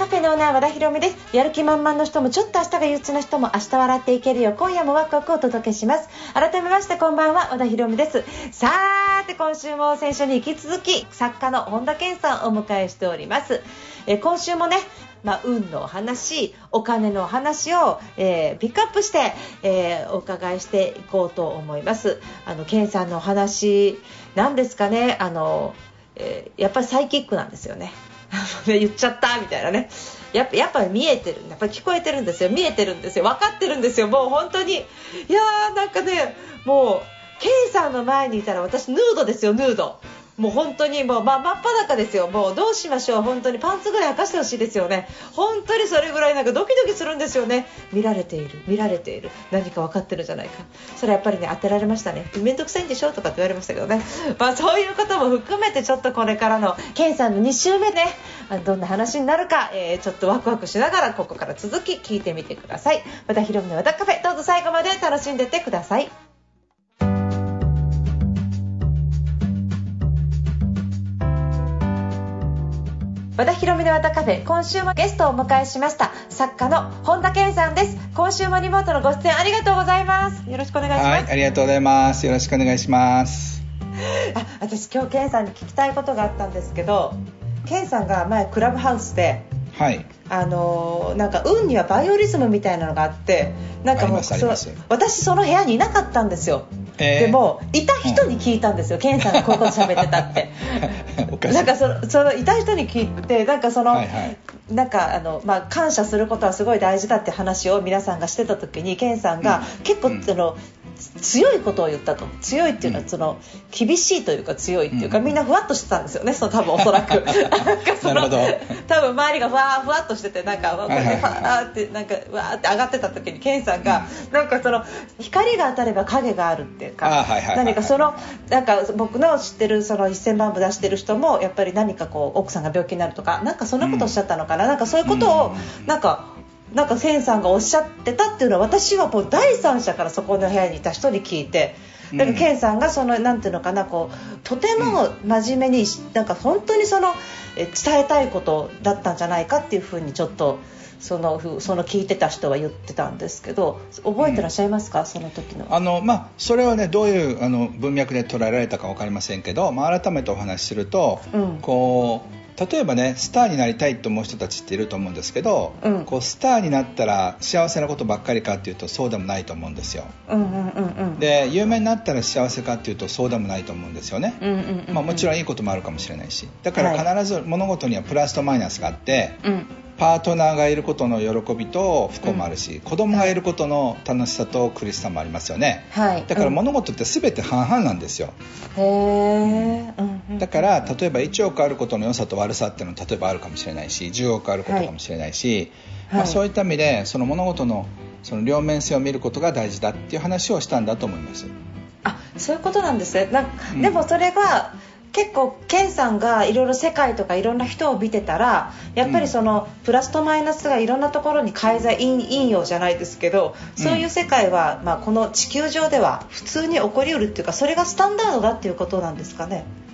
カフェのオーナー和田博美です。やる気満々の人もちょっと明日が憂鬱な人も明日笑っていけるよ。今夜もワクワクお届けします。改めましてこんばんは和田博美です。さーて今週も先週に引き続き作家の本田健さんをお迎えしております。え今週もねまあ、運のお話、お金のお話を、えーピックアップして、えーお伺いしていこうと思います。あの、ケンさんのお話、なんですかね、あの、えーやっぱりサイキックなんですよね。あ のね言っちゃったみたいなね。やっぱやっぱり見えてる、やっぱり聞こえてるんですよ、見えてるんですよ、分かってるんですよ、もう本当に。いやー、なんかね、もう、ケイさんの前にいたら私、ヌードですよ、ヌード。もう本当にもう、ま、真っ裸ですよ、もうどうしましょう、本当にパンツぐらい履かしてほしいですよね、本当にそれぐらいなんかドキドキするんですよね、見られている、見られている、何か分かってるじゃないか、それやっぱりね、当てられましたね、面倒くさいんでしょとかって言われましたけどね、まあ、そういうことも含めて、ちょっとこれからのケンさんの2週目ね、どんな話になるか、えーちょっとワクワクしながら、ここから続き聞いてみてください。また、ひろみの和田カフェ、どうぞ最後まで楽しんでってください。和田博美の和田カフェ今週もゲストをお迎えしました作家の本田健さんです今週もリモートのご出演ありがとうございますよろしくお願いします、はい、ありがとうございます。よろしくお願いします。あ私今日健さんに聞きたいことがあったんですけど健さんが前クラブハウスではい。あのーなんか運にはバイオリズムみたいなのがあってなんかもう私その部屋にいなかったんですよ、えーでもいた人に聞いたんですよ、健さんがこういうこと喋ってたって。なんかそのそのいた人に聞いてなんかその、はいはい。なんかあの、まあ、感謝することはすごい大事だって話を皆さんがしてた時に健さんがうん。結構、うん。その強いことを言ったと。強いっていうのはうん。その厳しいというか強いっていうか、うん。みんなふわっとしてたんですよね。その多分おそらく。なるほど。多分周りがふわーふわっとしててなんかこれではいはい。ファーってなんかわーって上がってた時に健さんが、なんかその光が当たれば影があるっていうか、何かそのなんか僕の知ってるその1000万部出してる人もやっぱり何かこう奥さんが病気になるとかなんかそんなことおっしゃったのかな、なんかそういうことをうん。なんか。なんかセンさんがおっしゃってたっていうのは私はもう第三者からそこの部屋にいた人に聞いてだからうん。ケンさんがそのなんていうのかなこうとても真面目になんか本当にそのえ伝えたいことだったんじゃないかっていうふうにちょっとそのふその聞いてた人は言ってたんですけど覚えてらっしゃいますか、その時の。あのまあ、それはねどういうあの文脈で捉えられたか分かりませんけど、まあ、改めてお話しすると、うん。こう例えばねスターになりたいと思う人たちっていると思うんですけど、うん。こうスターになったら幸せなことばっかりかっていうとそうでもないと思うんですよ。で有名になったら幸せかっていうとそうでもないと思うんですよね、まあ、もちろんいいこともあるかもしれないし。だから必ず物事にはプラスとマイナスがあって、うんパートナーがいることの喜びと不幸もあるし、子供がいることの楽しさと苦しさもありますよね。はい。だからうん。物事って全て半々なんですよ。へえ、うんうんだから例えば1億あることの良さと悪さっていうのは例えばあるかもしれないし10億あることかもしれないし、はい。まあ、そういった意味でその物事のその両面性を見ることが大事だっていう話をしたんだと思います。あそういうことなんですね。でもそれが結構ケンさんがいろいろ世界とかいろんな人を見てたらやっぱりその、プラスとマイナスがいろんなところに介在陰陰陽じゃないですけどそういう世界は、まあ、この地球上では普通に起こりうるっていうかそれがスタンダードだっていうことなんですかね。うん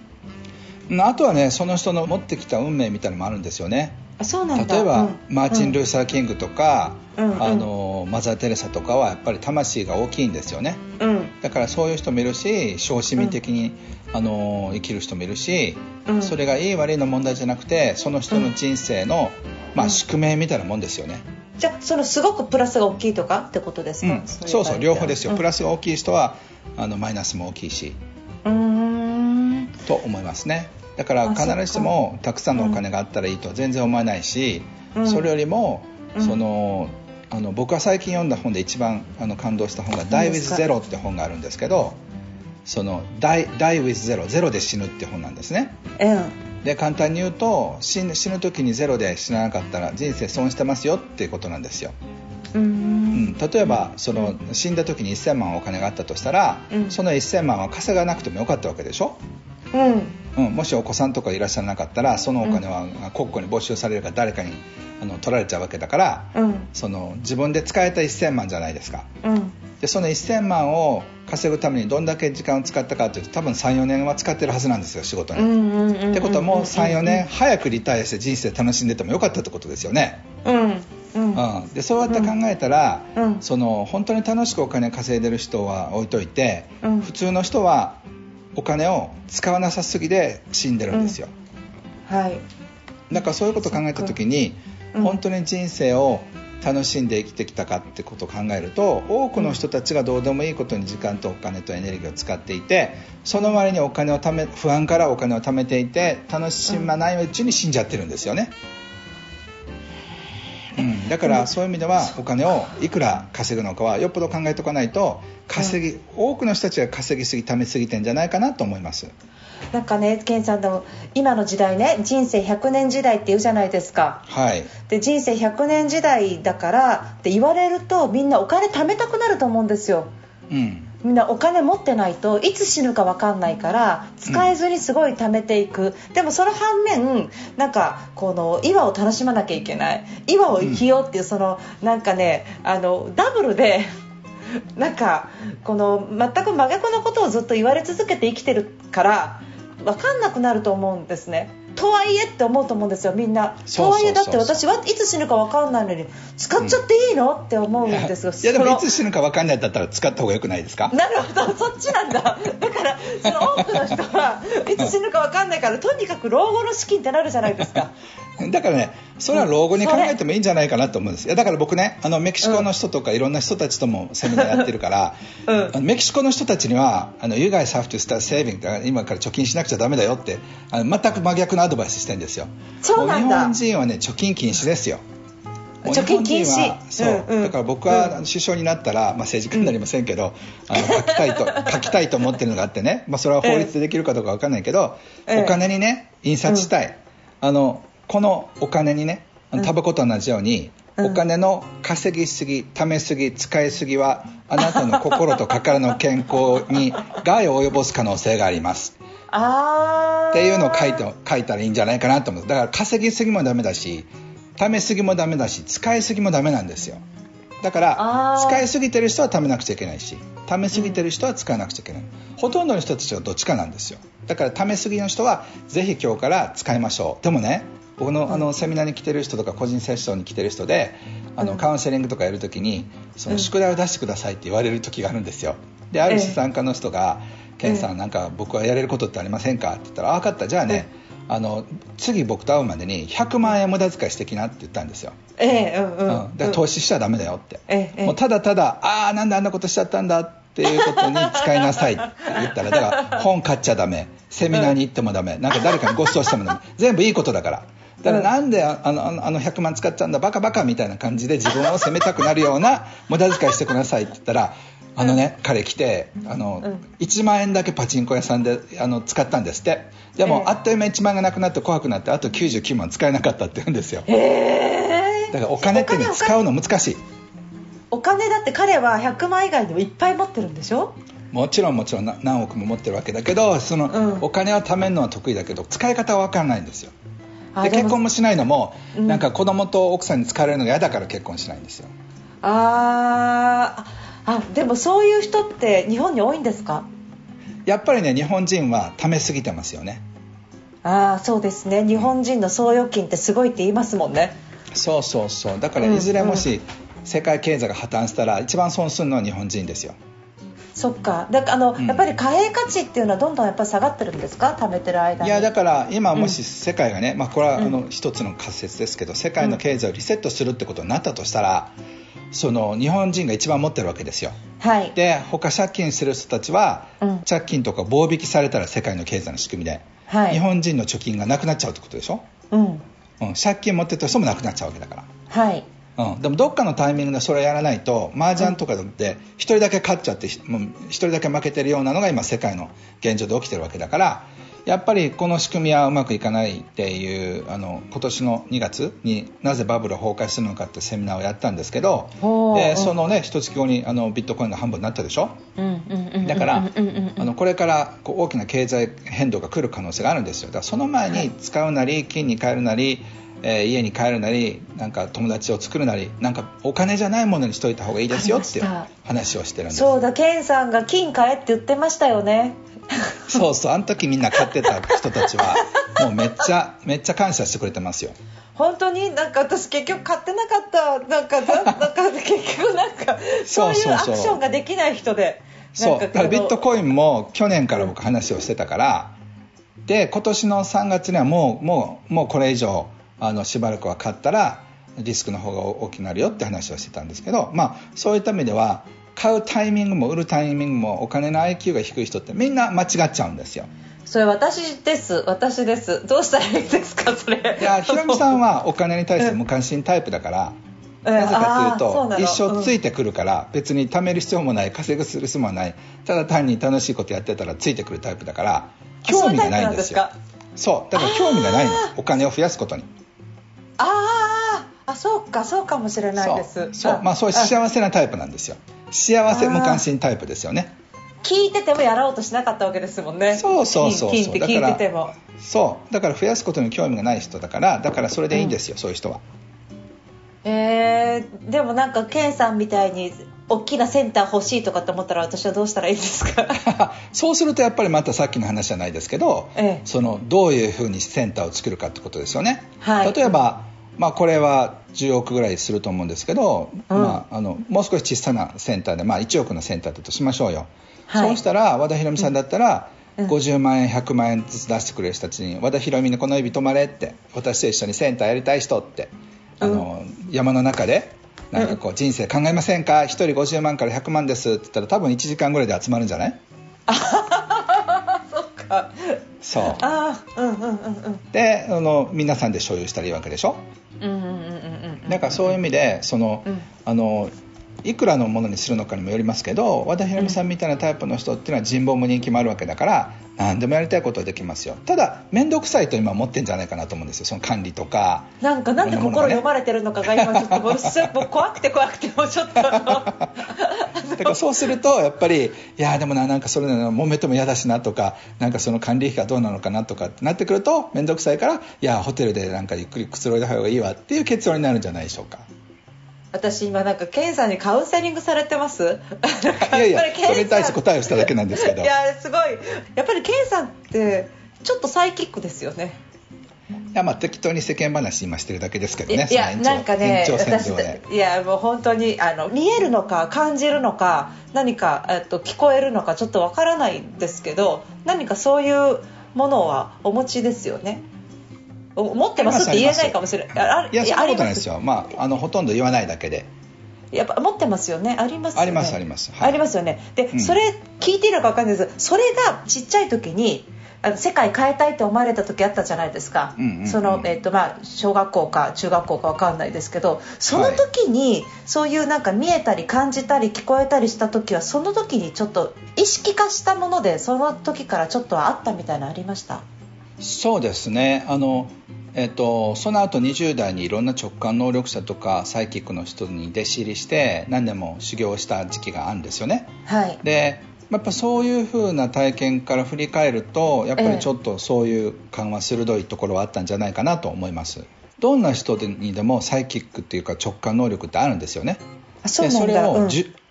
あとはねその人の持ってきた運命みたいなのもあるんですよね。あそうなんだ。例えば、うん。マーチン・ルーうんサー・キングとか、うんうん。あのマザー・テレサとかはやっぱり魂が大きいんですよね。うん。だからそういう人もいるし小市民的に、あの生きる人もいるし、うん。それがいい悪いの問題じゃなくてその人の人生の、まあ、うん。宿命みたいなもんですよね、じゃあそのすごくプラスが大きいとかってことですか、うん、そうそう両方ですよ、プラスが大きい人はあのマイナスも大きいしうーん。と思いますね。だからあ必ずしもたくさんのお金があったらいいとは全然思わないし、うん。それよりも、うん。そのあの僕が最近読んだ本で一番あの感動した本が「Die with Zero」って本があるんですけどその Die, Die with Zero ゼロで死ぬって本なんですね。うんで簡単に言うと死ぬ死ぬ時にゼロで死ななかったら人生損してますよっていうことなんですよ、うん、例えばその死んだ時に1000万お金があったとしたら、うん。その1000万は稼がなくてもよかったわけでしょ？うん。うん、もしお子さんとかいらっしゃらなかったらそのお金は国庫に没収されるか誰かにあの取られちゃうわけだから、うん。その自分で使えた1000万じゃないですか。うん。でその1000万を稼ぐためにどんだけ時間を使ったかというと多分34年は使ってるはずなんですよ仕事に、ってことはもう34年早くリタイアして人生楽しんでてもよかったってことですよね、うんうん。うん、でそうやって考えたら、うん。その本当に楽しくお金稼いでる人は置いといて、うん。普通の人はお金を使わなさすぎで死んでるんですよ、はい。だからそういうことを考えた時に、うん。本当に人生を楽しんで生きてきたかってことを考えると多くの人たちがどうでもいいことに時間とお金とエネルギーを使っていてその割にお金をため不安からお金を貯めていて楽しまないうちに死んじゃってるんですよね、うん、だからそういう意味ではお金をいくら稼ぐのかはよっぽど考えておかないと稼ぎ、多くの人たちが稼ぎすぎ貯めすぎてんじゃないかなと思います。なんかねケンさんの今の時代ね人生100年時代って言うじゃないですか。はい。で人生100年時代だからって言われるとみんなお金貯めたくなると思うんですよ。うんみんなお金持ってないといつ死ぬか分かんないから使えずにすごい貯めていく、でもその反面なんかこの今を楽しまなきゃいけない今を生きようっていうそのなんかねあのダブルでなんかこの全く真逆のことをずっと言われ続けて生きてるから分かんなくなると思うんですね。とはいえって思うと思うんですよみんな。とはいえだって私はいつ死ぬか分かんないのに使っちゃっていいの、って思うんですよ。いやでもいつ死ぬか分かんないんだったら使った方がよくないですか？なるほど、そっちなんだ。だから、その多くの人はいつ死ぬかわかんないから、とにかく老後の資金ってなるじゃないですか。だからね、それは老後に考えてもいいんじゃないかなと思うんです。いやだから僕ね、あのメキシコの人とかいろんな人たちともセミナーやってるから、うん。メキシコの人たちには、あの You guys have to start saving 今から貯金しなくちゃダメだよって、あの全く真逆のアドバイスしてるんですよ。そうなん日本人はね、貯金禁止ですよ。貯金禁止。そう、うんうん。だから僕は首相になったら、まあ、政治家になりませんけど、あの書きたいと 書きたいと思ってるのがあってね、まあ、それは法律でできるかどうかわかんないけど、ええお金にね印刷したい、あのこのお金にねタバコと同じように、うん。お金の稼ぎすぎ貯めすぎ使いすぎはあなたの心と体の健康に害を及ぼす可能性があります。っていうのを書いて書いたらいいんじゃないかなと思う。だから稼ぎすぎもダメだし貯めすぎもダメだし使いすぎもダメなんですよ。だから使いすぎてる人は貯めなくちゃいけないし貯めすぎてる人は使わなくちゃいけない、ほとんどの人たちはどっちかなんですよ。だから貯めすぎの人はぜひ今日から使いましょう。でもね僕のあのセミナーに来てる人とか個人セッションに来てる人であのうんカウンセリングとかやるときにそのうん。宿題を出してくださいって言われる時があるんですよ。である資産家の人が「ケンさんなんか僕はやれることってありませんか?」って言ったら「あ分かったじゃあねあの次僕と会うまでに100万円無駄遣いしてきな」って言ったんですよ。ええ、うんうん。うん、だから投資しちゃダメだよって、もうただただああなんであんなことしちゃったんだっていうことに使いなさいって言ったらだから本買っちゃダメ。セミナーに行ってもダメ。なんか誰かにご馳走してもダメ。全部いいことだからだからなんでああのあのあの100万使っちゃうんだ？バカバカみたいな感じで自分を責めたくなるような 無駄遣いしてくださいって言ったらあのね、彼来てあの、うん。1万円だけパチンコ屋さんであの使ったんですって。でも、ええ。あっという間に1万円がなくなって怖くなってあと99万使えなかったって言うんですよ。へえ。だからお金ってね使うの難しい。お金だって彼は100万以外にもいっぱい持ってるんでしょ？もちろんもちろんな何億も持ってるわけだけどその、うん。お金を貯めるのは得意だけど使い方は分からないんですよで結婚もしないのも、うん。なんか子供と奥さんに使われるのが嫌だから結婚しないんですよ。あー。あでもそういう人って日本に多いんですか？やっぱりね日本人は貯めすぎてますよね。ああそうですね。日本人の総預金ってすごいって言いますもんね。そうそうそう。だからうんいずれもし世界経済が破綻したら一番損するのは日本人ですよそっか。だからあの、うん。やっぱり貨幣価値っていうのはどんどんやっぱり下がってるんですか？貯めてる間に。いやだから今もし世界がね、まあ、これはあうの一つの仮説ですけど世界の経済をリセットするってことになったとしたらその日本人が一番持ってるわけですよ。はい。で他借金する人たちは、うん。借金とか棒引きされたら世界の経済の仕組みで、はい。日本人の貯金がなくなっちゃうってことでしょ、うん。うん、借金持ってた人もなくなっちゃうわけだかはい。ら、うん、でもどっかのタイミングでそれやらないと麻雀とかで一人だけ勝っちゃってもう一人だけ負けてるようなのが今世界の現状で起きてるわけだからやっぱりこの仕組みはうまくいかないっていうあの今年の2月になぜバブル崩壊するのかってセミナーをやったんですけどでそのね一月後にあのビットコインが半分になったでしょ？だからあのこれからこう大きな経済変動が来る可能性があるんですよ。だからその前に使うなり金に変えるなりえー、家に帰るなりなんか友達を作るなりなんかお金じゃないものにしといた方がいいですよっていう話をしてるんです。そうだケンさんが金買えって言ってましたよねそうそうあの時みんな買ってた人たちは もうめっちゃめっちゃ感謝してくれてますよ。本当になんか私結局買ってなかったなんかなんか結局なんかそういうアクションができない人でそうだからビットコインも去年から僕話をしてたからで今年の3月にはもうもうもうこれ以上あのしばらくは買ったらリスクの方が大きくなるよって話をしてたんですけど、まあ、そういった意味では買うタイミングも売るタイミングもお金の IQ が低い人ってみんな間違っちゃうんですよ。それ私です。私です。どうしたらいいですかそれ。いやひろみさんはお金に対して無関心タイプだから、なぜかというと一生ついてくるから別に貯める必要もない稼ぐする必要もない。ただ単に楽しいことやってたらついてくるタイプだから興味がないんですよ。そう。だから興味がないの。お金を増やすことに。ああそうかそうかもしれないです。そうまあそういう幸せなタイプなんですよ。幸せ無関心タイプですよね。聞いててもやろうとしなかったわけですもんね。そうそうそう聞いてても。そう。だから増やすことに興味がない人だからだからそれでいいんですよ、うん、そういう人は。えー、でもなんかケンさんみたいに大きなセンター欲しいとかって思ったら私はどうしたらいいですか？そうするとやっぱりまたさっきの話じゃないですけど、ええ、そのどういうふうにセンターを作るかってことですよね、はい、例えば、まあ、これは10億ぐらいすると思うんですけど、うん、まあ、あのもう少し小さなセンターで、まあ、1億のセンターだとしましょうよ、はい、そうしたら和田博美さんだったら、うん、50万円100万円ずつ出してくれる人たちに和田博美のこの指止まれって私と一緒にセンターやりたい人ってあの、うん、山の中でなんかこう人生考えませんか？1人50万から100万ですって言ったら多分1時間ぐらいで集まるんじゃない？そっかそう。あうんうんうんうん。であの皆さんで所有したらいいわけでしょ？うんうんうんうんだからそういう意味でその、うん、あのいくらのものにするのかにもよりますけど和田博美さんみたいなタイプの人っていうのは人望も人気もあるわけだから何でもやりたいことはできますよ。ただ面倒くさいと今思ってんじゃないかなと思うんですよ。その管理とか。なんかなんで心読まれてるのかが今ちょっと もう怖くて怖くてもうちょっと。だからそうするとやっぱりいやでもななんかそれな揉めても嫌だしなとかなんかその管理費がどうなのかなとかってなってくると面倒くさいからいやホテルでなんかゆっくりくつろいだ方がいいわっていう結論になるんじゃないでしょうか私今なんかケンさんにカウンセリングされてます？いやいやそれに対して答えをしただけなんですけど。いやすごい。やっぱりケンさんってちょっとサイキックですよね。いやまあ適当に世間話今してるだけですけどねいやなんかね私いやもう本当にあの見えるのか感じるのか何か、えっと、聞こえるのかちょっとわからないんですけど何かそういうものはお持ちですよね持ってますって言えないかもしれない。いやそんなことないですよ。まああのほとんど言わないだけで。やっぱ持ってますよね。ありますよね。ありますあります、はい、ありますよね。で、うん、それ聞いていいのか分かんないです。それがちっちゃい時にあの世界変えたいと思われた時あったじゃないですか、そのえーとまあ、小学校か中学校か分かんないですけどその時に、はい、そういうなんか見えたり感じたり聞こえたりした時はその時にちょっと意識化したものでその時からちょっとあったみたいなのありました？そうですね。あの、えっと、その後20代にいろんな直感能力者とかサイキックの人に弟子入りして何年も修行した時期があるんですよね。はい、でやっぱそういう風な体験から振り返るとやっぱりちょっとそういう感は鋭いところはあったんじゃないかなと思います。どんな人にでもサイキックっていうか直感能力ってあるんですよね。そそれを、うん、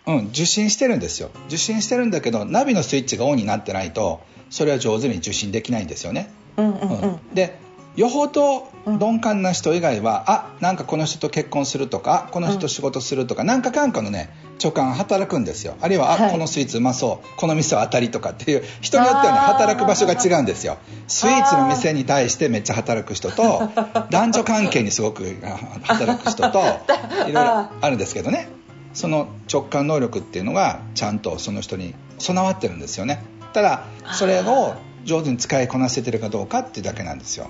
うん、受信してるんですよ。受信してるんだけどナビのスイッチがオンになってないとそれは上手に受信できないんですよねうんうんうん、でよほど鈍感な人以外は、うん、あなんかこの人と結婚するとかこの人と仕事するとか、うん、なんかかんかのね直感働くんですよ。あるいは、はい、あこのスイーツうまそうこの店は当たりとかっていう人によってはね働く場所が違うんですよ。スイーツの店に対してめっちゃ働く人と男女関係にすごく働く人といろいろあるんですけどね。その直感能力っていうのがちゃんとその人に備わってるんですよね。ただそれを上手に使いこなせてるかどうかっていうだけなんですよ。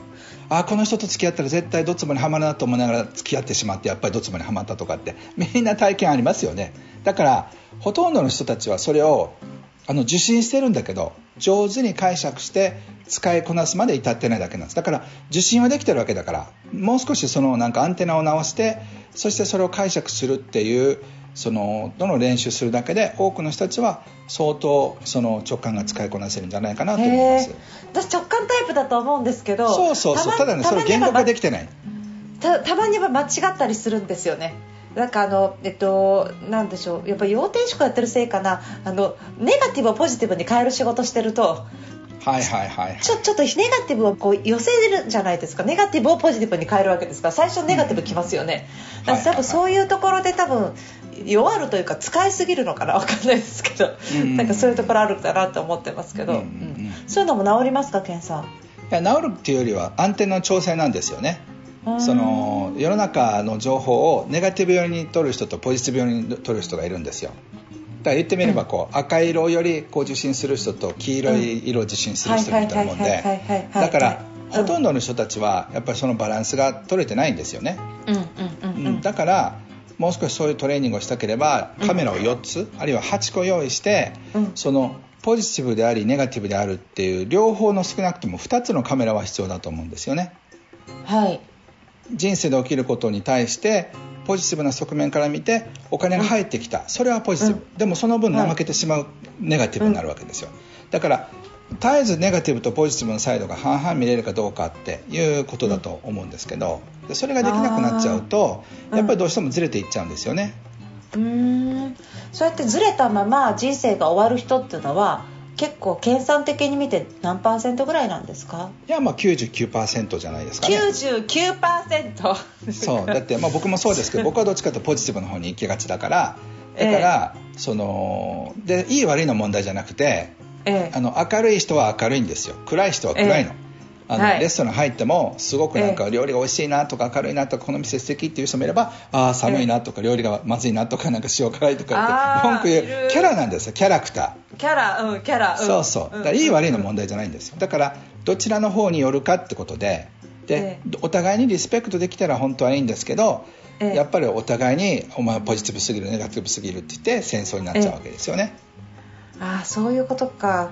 あこの人と付き合ったら絶対ドツボにはまるなと思いながら付き合ってしまってやっぱりドツボにはまったとかってみんな体験ありますよね。だからほとんどの人たちはそれをあの受信してるんだけど上手に解釈して使いこなすまで至ってないだけなんです。だから受信はできてるわけだからもう少しそのなんかアンテナを直してそしてそれを解釈するっていうそのどの練習するだけで多くの人たちは相当その直感が使いこなせるんじゃないかなと思います。私直感タイプだと思うんですけどそうそうそう。ただねそれ言語化できてない。たたまには間違ったりするんですよね。なんかあの、えっと、なんでしょう、やっぱり要点思考やってるせいかな、あの、ネガティブをポジティブに変える仕事してると、はいはいはい、はい、ちょちょっとネガティブをこう寄せるじゃないですか。ネガティブをポジティブに変えるわけですから最初ネガティブきますよね、うん、多分そういうところで多分弱るというか使いすぎるのかな分かんないですけど、うん、なんかそういうところあるかなと思ってますけど、うん、そういうのも治りますか健さん？いや治るっていうよりは安定の調整なんですよね。その世の中の情報をネガティブ寄りに取る人とポジティブ寄りに取る人がいるんですよ。だから言ってみればこう、赤色よりこう受信する人と黄色い色を受信する人みたいなもんでだからほとんどの人たちはやっぱりそのバランスが取れてないんですよね、だからもう少しそういうトレーニングをしたければカメラを4つ、あるいは8個用意して、そのポジティブでありネガティブであるっていう両方の少なくとも2つのカメラは必要だと思うんですよね。はい。人生で起きることに対してポジティブな側面から見てお金が入ってきた、それはポジティブ、うん、でもその分怠けてしまうネガティブになるわけですよ、だから絶えずネガティブとポジティブのサイドが半々見れるかどうかっていうことだと思うんですけどでそれができなくなっちゃうとやっぱりどうしてもずれていっちゃうんですよね。うん。そうやってずれたまま人生が終わる人っていうのは結構計算的に見て何パーセントぐらいなんですか？いやまあ99%じゃないですかね。99%そう。だってまあ僕もそうですけど 僕はどっちかというとポジティブの方に行きがちだから。だから、えー、そのでいい悪いの問題じゃなくて、えー、あの明るい人は明るいんですよ。暗い人は暗いの、えーあの、はい、レストラン入ってもすごくなんか料理が美味しいなとか明るいなとかこの店素敵っていう人もいればああ寒いなとか料理がまずいなとかなんか塩辛いとかって文句言うキャラなんですよ。キャラクター。キャラうんキャラ、うん、そうそう。だからいい悪いの問題じゃないんですよ。だからどちらの方によるかってことでで、お互いにリスペクトできたら本当はいいんですけどやっぱりお互いにお前はポジティブすぎるネガティブすぎるって言って戦争になっちゃうわけですよねああそういうことか。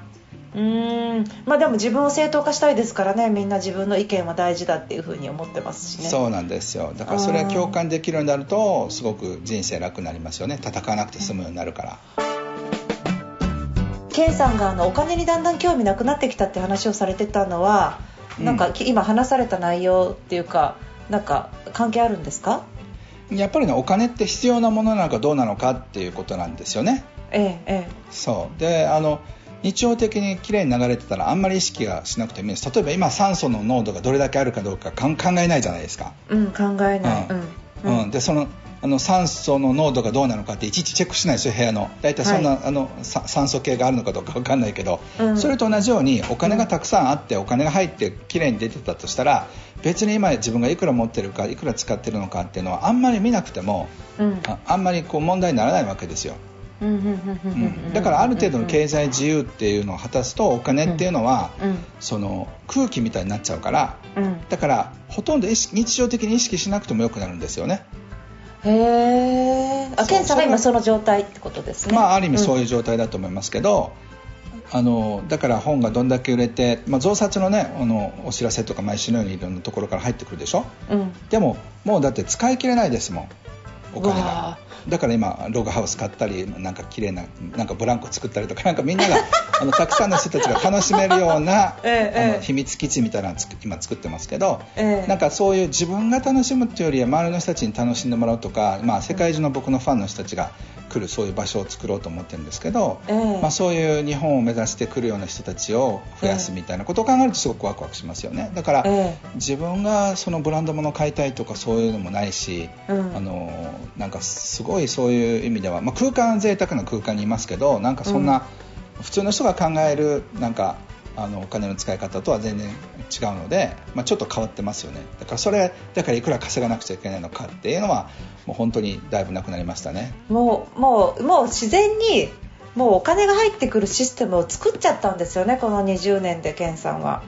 うん。まあでも自分を正当化したいですからね。みんな自分の意見は大事だっていうふうに思ってますしね。そうなんですよ。だからそれは共感できるようになるとすごく人生楽になりますよね。戦わなくて済むようになるから。K さんがあのお金にだんだん興味なくなってきたって話をされてたのは、うん、なんか今話された内容っていうかなんか関係あるんですか？やっぱりねお金って必要なものなのかどうなのかっていうことなんですよね。ええええ、そう。であの日常的にきれいに流れてたらあんまり意識がしなくてもいいです。例えば今酸素の濃度がどれだけあるかどうか考えないじゃないですか。うん考えない、うん、うん、でそのあの酸素の濃度がどうなのかっていちいちチェックしないですよ部屋の大体そんな、はい、あの酸素系があるのかどうか分かんないけど、うん、それと同じようにお金がたくさんあってお金が入ってきれいに出てたとしたら別に今自分がいくら持ってるかいくら使ってるのかっていうのはあんまり見なくても、うん、ああんまりこう問題にならないわけですよ。だからある程度の経済自由っていうのを果たすとお金っていうのは、その空気みたいになっちゃうから、だからほとんど日常的に意識しなくてもよくなるんですよね。へえ。あ、ケンさんが今その状態ってことですね。まあある意味そういう状態だと思いますけど、あのだから本がどんだけ売れて、まあ、増刷の,、ね、あのお知らせとか毎週のようにいろんなところから入ってくるでしょ、うん、でももうだって使い切れないですもんお金が。だから今ログハウス買ったりなんか綺麗ななんかブランコ作ったりとかなんかみんなが あのたくさんの人たちが楽しめるような、ええ、あの秘密基地みたいなのを今作ってますけど、え、なんかそういう自分が楽しむっていうよりは周りの人たちに楽しんでもらうとか、まあ、世界中の僕のファンの人たちが来るそういう場所を作ろうと思ってるんですけど、まあ、そういう日本を目指してくるような人たちを増やすみたいなことを考えるとすごくワクワクしますよね。だから、自分がそのブランド物を買いたいとかそういうのもないし、うん、あのなんかすごいそういう意味では、まあ、空間贅沢な空間にいますけどなんかそんな、普通の人が考えるなんかあのお金の使い方とは全然違うので、まあ、ちょっと変わってますよね。だからそれだからいくら稼がなくちゃいけないのかっていうのはもう本当にだいぶなくなりましたね。もうもうもう自然にもうお金が入ってくるシステムを作っちゃったんですよねこの20年で健さんは。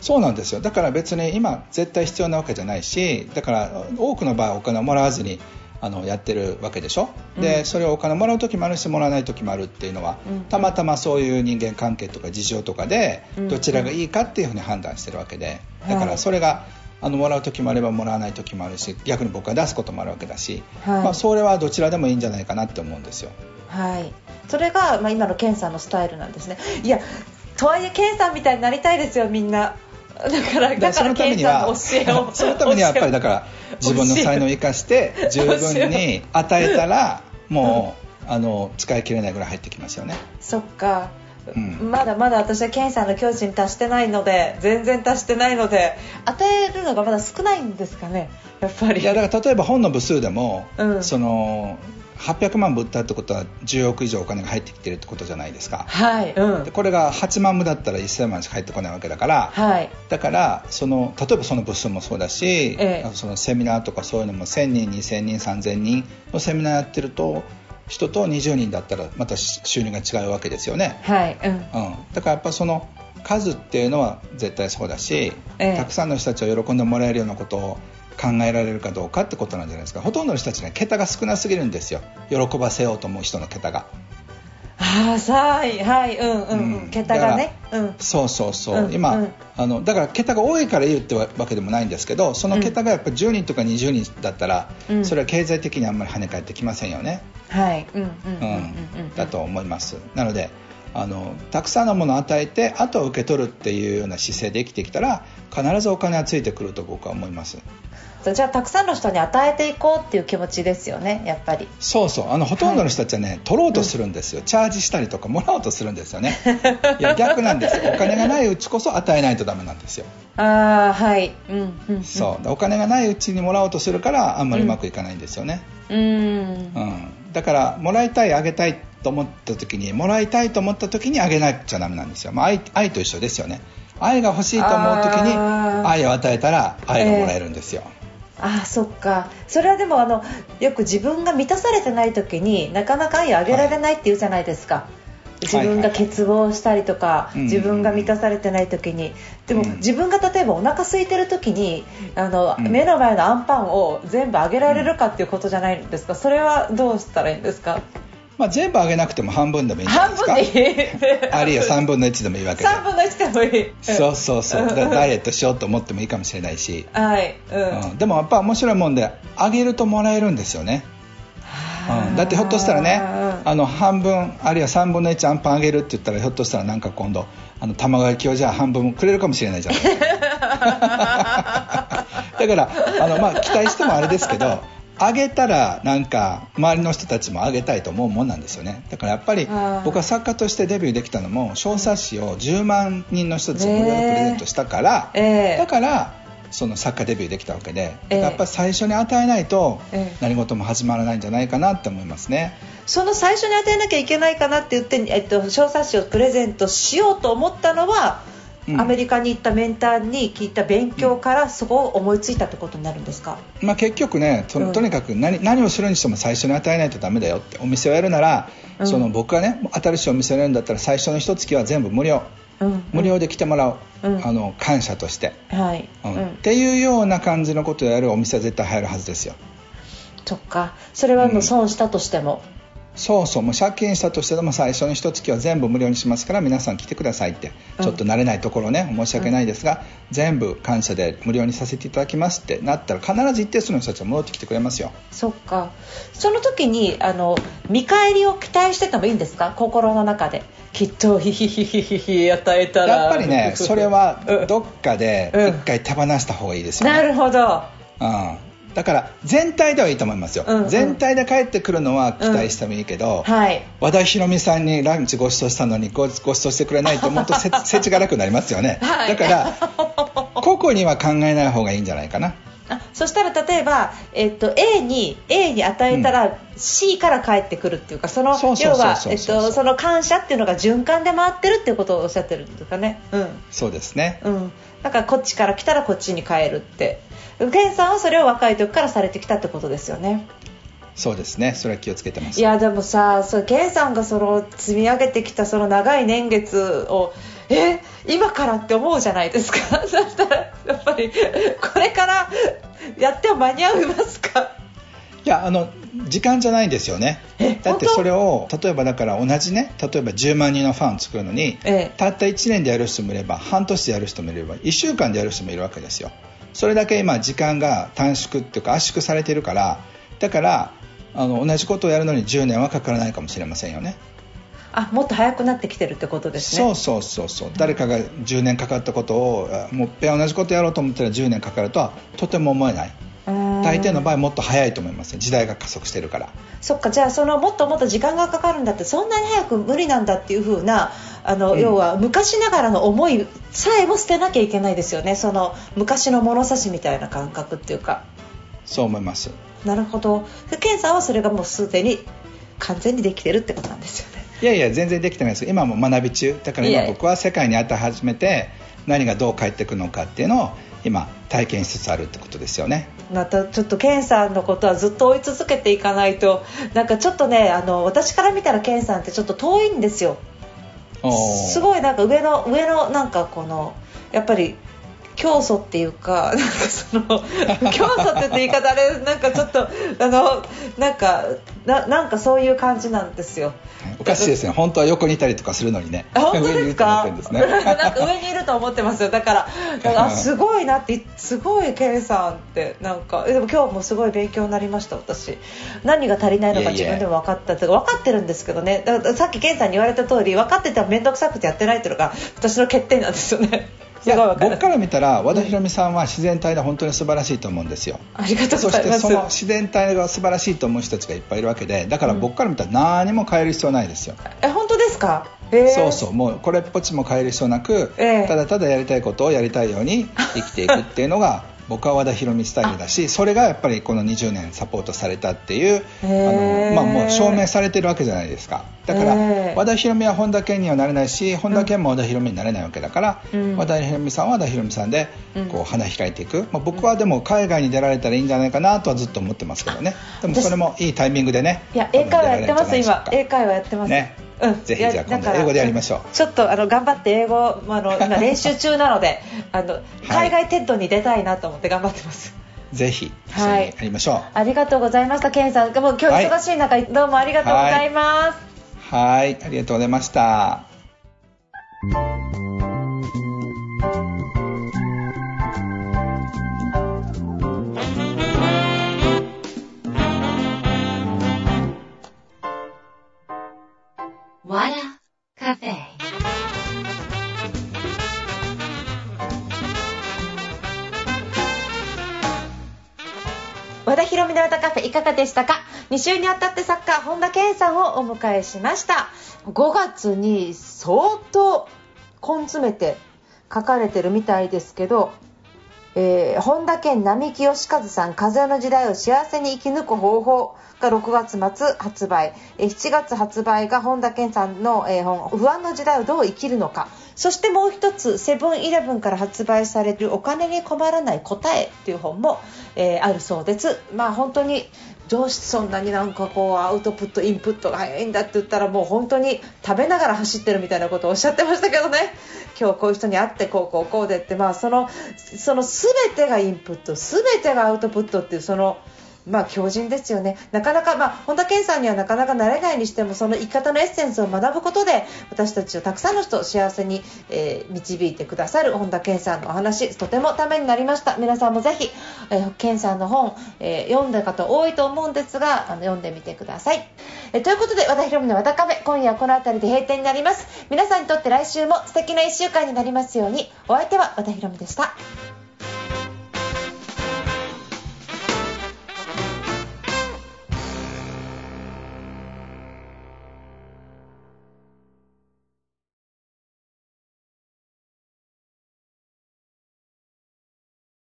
そうなんですよ。だから別に今絶対必要なわけじゃないしだから多くの場合お金をもらわずにああのやってるわけでしょ、うん。でそれをお金もらう時もあるしもらわない時もあるっていうのは、うん。たまたまそういう人間関係とか事情とかでうん。どちらがいいかっていうふうに判断してるわけで。だかはいらそれがあのもらう時もあればもらわない時もあるし逆に僕が出すこともあるわけだし、はい。まあ、それはどちらでもいいんじゃないかなって思うんですよ。はい、それが、まあ、今のケンさんのスタイルなんですね。いやとはいえケンさんみたいになりたいですよみんなだからだそからケンさんのためにはの教えをそのためにはやっぱりだから自分の才能を生かして十分に与えたら もうあの使い切れないぐらい入ってきますよね。そっか、うん。まだまだ私はケンさんの境地に達してないので全然達してないので与えるのがまだ少ないんですかねやっぱり。いやだから例えば本の部数でも、うん。その800万部売ったってことは10億以上お金が入ってきてるってことじゃないですか。はいうん。でこれが8万部だったら1000万しか入ってこないわけだから、はい。だからその例えばその部数もそうだし、ええ。そのセミナーとかそういうのも1000人2000人3000人のセミナーやってると人と20人だったらまた収入が違うわけですよね、はいうん。うん、だからやっぱその数っていうのは絶対そうだし、ええ。たくさんの人たちを喜んでもらえるようなことを考えられるかどうかってことなんじゃないですか。ほとんどの人たちね桁が少なすぎるんですよ。喜ばせようと思う人の桁が。あはいはいうんうん、桁がね。うん。そうそうそう、うん今、うん。あのだから桁が多いから言うってわけでもないんですけどその桁がやっぱ10人とか20人だったら、うん。それは経済的にあんまり跳ね返ってきませんよね、はい。うん。うん。だと思います。なのであのたくさんのものを与えてあとは受け取るっていうような姿勢で生きてきたら必ずお金はついてくると僕は思います。じゃあたくさんの人に与えていこうっていう気持ちですよねやっぱり。そうそう。あのほとんどの人たちはね、取ろうとするんですよ、チャージしたりとかもらおうとするんですよね。いや逆なんですよ。お金がないうちこそ与えないとダメなんですよ。ああはい。うんうんうん。そう。お金がないうちにもらおうとするからあんまりうまくいかないんですよね、うん。うん。だからもらいたいあげたいと思った時にもらいたいと思った時にあげなくちゃダメなんですよ、まあ、愛愛と一緒ですよね。愛が欲しいと思う時に愛を与えたら愛がもらえるんですよ、ああそっか。それはでもあのよく自分が満たされてない時になかなか愛をあげられないって言うじゃないですか、自分が欠乏したりとか、うん自分が満たされてない時に。でも、うん。自分が例えばお腹空いてる時にあの、うん。目の前のアンパンを全部あげられるかっていうことじゃないですか。それはどうしたらいいんですか？まあ、全部あげなくても半分でもいいんじゃない半ですか。分でいい。あるいは3分の1でもいいわけで。3分の1でもいい。そうそうそう。ダイエットしようと思ってもいいかもしれないし、はい。うん、うん、でもやっぱ面白いもんであげるともらえるんですよね。うん、だってひょっとしたらねあの半分あるいは3分の1アンパンあげるって言ったらひょっとしたらなんか今度あの卵焼きをじゃあ半分くれるかもしれないじゃない だからあの、まあ、期待してもあれですけどあげたらなんか周りの人たちもあげたいと思うもんなんですよね。だからやっぱり僕は作家としてデビューできたのも小冊子を10万人の人たちに無料でプレゼントしたから、ええ。だからその作家デビューできたわけで、ええ。やっぱり最初に与えないとええ。何事も始まらないんじゃないかなって思いますね。その最初に与えなきゃいけないかなって言って、えっと、小冊子をプレゼントしようと思ったのは、うんアメリカに行ったメンターに聞いた勉強からそこを思いついたってことになるんですか、まあ、結局ねとにかく何何をするにしても最初に与えないとダメだよってお店をやるなら、うん。その僕がね新しいお店をやるんだったら最初の一月は全部無料。うん。無料で来てもらう、うん。あの感謝として、はい、うん。うん。っていうような感じのことをやるお店は絶対入るはずですよ。そっか。それはもう損したとしても、そうそうもう借金したとしてでも最初の一月は全部無料にしますから皆さん来てくださいってうん。ちょっと慣れないところね申し訳ないですが、全部感謝で無料にさせていただきますってなったら必ず一定数の人たちは戻ってきてくれますよ。そっか。その時にあの見返りを期待しててもいいんですか？心の中で。きっとヒヒヒヒヒヒ与えたら。やっぱりねそれはうん。どっかでうん。一回手放した方がいいですよね、なるほど。うん、だから全体ではいいと思いますよ、うんうん。全体で帰ってくるのは期待してもいいけど、はい。和田裕美さんにランチご馳走したのにごご馳走してくれないと思うとせ せちがらくなりますよね、はい。だから 個々には考えない方がいいんじゃないかな。あそしたら例えば、えっと、A に A に与えたら C から返ってくるっていうかそのそうそうそうそう要は、えっと、その感謝っていうのが循環で回ってるっていうことをおっしゃってるんですかね。うん。そうですね。うん。だからこっちから来たらこっちに帰るってケンさんはそれを若い時からされてきたってことですよね。そうですね。それは気をつけてます。いやでもさそうケンさんがその積み上げてきたその長い年月をえ今からって思うじゃないですか。そしたらやっぱりこれからやっても間に合いますか？いやあの時間じゃないんですよね。えだってそれを例えばだから同じね例えば10万人のファンを作るのに、ええ。たった1年でやる人もいれば半年でやる人もいれば1週間でやる人もいるわけですよそれだけ今時間が短縮っていうか圧縮されているからだからあの同じことをやるのに10年はかからないかもしれませんよね。あもっと早くなってきてるってことですね。そうそうそうそう。誰かが10年かかったことをあもう一遍同じことやろうと思ったら10年かかるとはとても思えない大抵の場合もっと早いと思います時代が加速してるから。そっか。じゃあそのもっともっと時間がかかるんだってそんなに早く無理なんだっていう風なあの、うん。要は昔ながらの思いさえも捨てなきゃいけないですよね。その昔の物差しみたいな感覚っていうか。そう思います。なるほど。でケンさんはそれがもうすでに完全にできてるってことなんですよね。いやいや全然できてないです。今も学び中。だから今僕は世界に当て始めて何がどう返ってくるのかっていうのを今体験しつつあるってことですよね。またちょっとケンさんのことはずっと追い続けていかないとなんかちょっとねあの私から見たらケンさんってちょっと遠いんですよ。すごいなんか上の上のなんかこのやっぱり教祖っていうかなんかその教祖って言い方あれなんかちょっとあのなんかななんかそういう感じなんですよ。おかしいですね。本当は横にいたりとかするのにね。あ本当ですか？上にいると思ってるんですね。なんか上にいると思ってますよ。だからだからあ すごいなってすごいケンさんってなんかえでも今日もすごい勉強になりました私。何が足りないのか自分でも分かったって分かってるんですけどね。だからさっきケンさんに言われた通り分かってても面倒くさくてやってないっていうのが私の欠点なんですよね。すいや僕から見たら和田裕美さんは自然体で本当に素晴らしいと思うんですよ。ありがとうそしございます。てその自然体が素晴らしいと思う人たちがいっぱいいるわけでだから僕から見たら何も変える必要ないですよ、え本当ですか？えー。そうそうもうこれっぽっちも変える必要なく、ええ。ただただやりたいことをやりたいように生きていくっていうのが僕は和田裕美スタイルだしそれがやっぱりこの20年サポートされたっていうあの、まあ、もう証明されてるわけじゃないですか。だから、ええ和田裕美は本田健にはなれないし本田健も和田裕美になれないわけだから、うん。和田裕美さんは和田裕美さんでうん。こう花開いていく、まあ、僕はでも海外に出られたらいいんじゃないかなとはずっと思ってますけどね。でもそれもいいタイミングでねいや英会話やってます今英会話やってます。ねうん、ぜひじゃあ今度英語でやりましょう。ちょっとあの頑張って英語あの 今練習中なのであの海外 TED に出たいなと思って頑張ってます、ぜひ一緒にはいやりましょう。ありがとうございましたケンさん。もう今日忙しい中、どうもありがとうございます、はい。ありがとうございましたでしたか？2週にあたって作家本田健さんをお迎えしました。5月に相当根詰めて書かれてるみたいですけどえー本田健並木義和さん「風の時代を幸せに生き抜く方法」が6月末発売。え7月発売が本田健さんの、え本「不安の時代をどう生きるのか」そしてもう一つセブンイレブンから発売される「お金に困らない答え」っていう本も、えーあるそうです。まあ本当にどうしてそんなになんかこうアウトプットインプットが早いんだって言ったらもう本当に食べながら走ってるみたいなことをおっしゃってましたけどね。今日こういう人に会ってこうこうこうでってまあそのその全てがインプット全てがアウトプットっていうそのまあ強靭ですよね。なかなかまあ本田健さんにはなかなかなれないにしてもその生き方のエッセンスを学ぶことで私たちをたくさんの人を幸せに、えー導いてくださる本田健さんのお話とてもためになりました。皆さんもぜひ、えー、健さんの本、えー読んだ方多いと思うんですがあの読んでみてください、えーということで和田博美の和田カフェ今夜はこの辺りで閉店になります。皆さんにとって来週も素敵な1週間になりますように。お相手は和田博美でした。